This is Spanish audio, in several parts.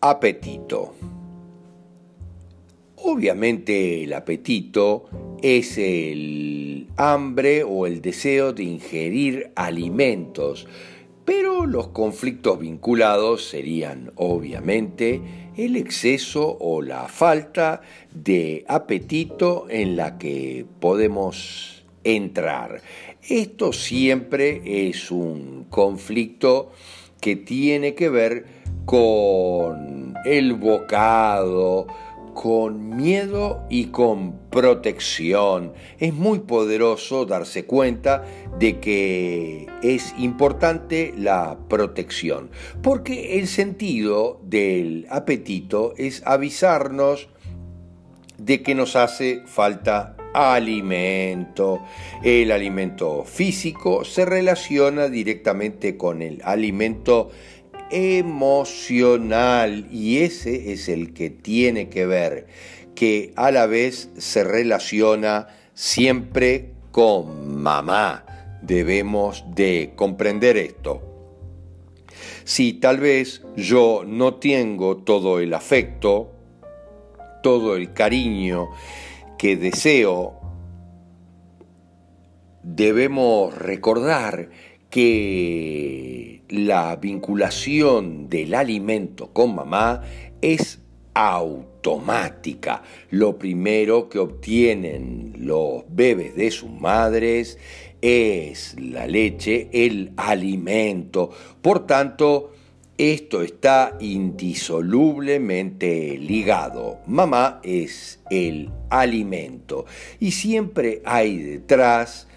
Apetito. Obviamente el apetito es el hambre o el deseo de ingerir alimentos, pero los conflictos vinculados serían obviamente el exceso o la falta de apetito en la que podemos entrar. Esto siempre es un conflicto que tiene que ver con el bocado, con miedo y con protección. Es muy poderoso darse cuenta de que es importante la protección, porque el sentido del apetito es avisarnos de que nos hace falta alimento. El alimento físico se relaciona directamente con el alimento emocional y ese es el que tiene que ver, que a la vez se relaciona siempre con mamá. Debemos de comprender esto. Si tal vez yo no tengo todo el afecto, todo el cariño que deseo, debemos recordar que la vinculación del alimento con mamá es automática. Lo primero que obtienen los bebés de sus madres es la leche, el alimento. Por tanto, esto está indisolublemente ligado. Mamá es el alimento y siempre hay detrás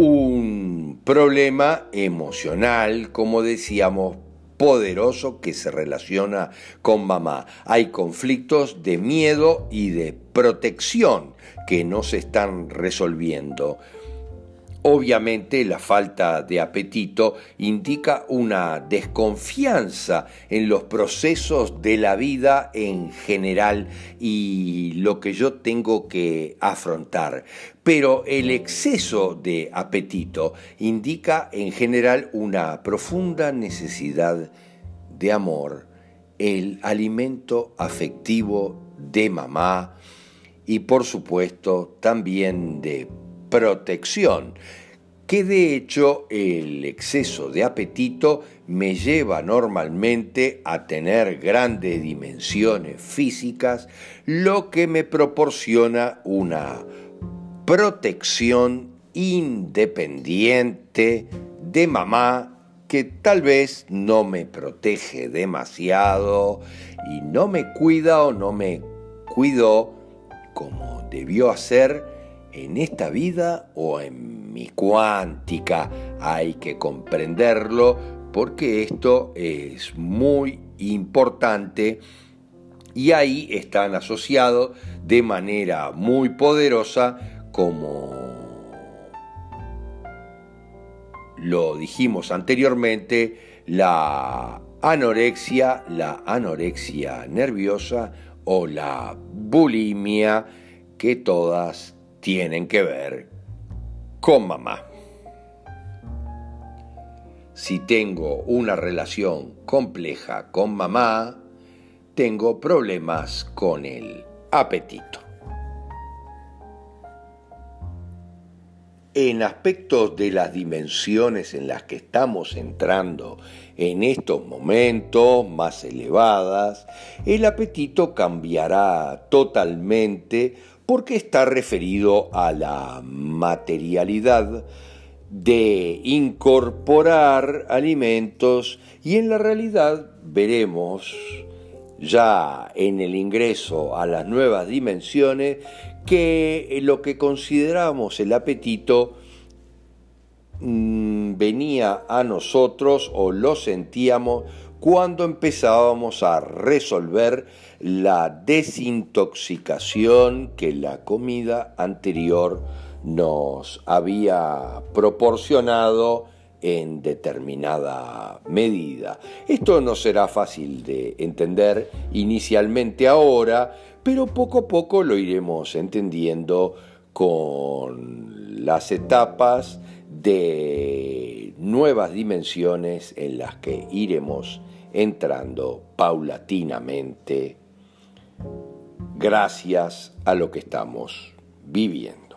un problema emocional, como decíamos, poderoso que se relaciona con mamá. Hay conflictos de miedo y de protección que no se están resolviendo. Obviamente la falta de apetito indica una desconfianza en los procesos de la vida en general y lo que yo tengo que afrontar. Pero el exceso de apetito indica en general una profunda necesidad de amor, el alimento afectivo de mamá y por supuesto también de protección, que de hecho el exceso de apetito me lleva normalmente a tener grandes dimensiones físicas, lo que me proporciona una protección independiente de mamá que tal vez no me protege demasiado y no me cuida o no me cuidó como debió hacer en esta vida o en mi cuántica. Hay que comprenderlo porque esto es muy importante y ahí están asociados de manera muy poderosa como lo dijimos anteriormente, la anorexia, la anorexia nerviosa o la bulimia, que todas tienen que ver con mamá. Si tengo una relación compleja con mamá, tengo problemas con el apetito. En aspectos de las dimensiones en las que estamos entrando en estos momentos más elevadas, el apetito cambiará totalmente porque está referido a la materialidad de incorporar alimentos y en la realidad veremos ya en el ingreso a las nuevas dimensiones que lo que consideramos el apetito mm, venía a nosotros o lo sentíamos cuando empezábamos a resolver la desintoxicación que la comida anterior nos había proporcionado en determinada medida. Esto no será fácil de entender inicialmente ahora, pero poco a poco lo iremos entendiendo con las etapas de nuevas dimensiones en las que iremos entrando paulatinamente gracias a lo que estamos viviendo.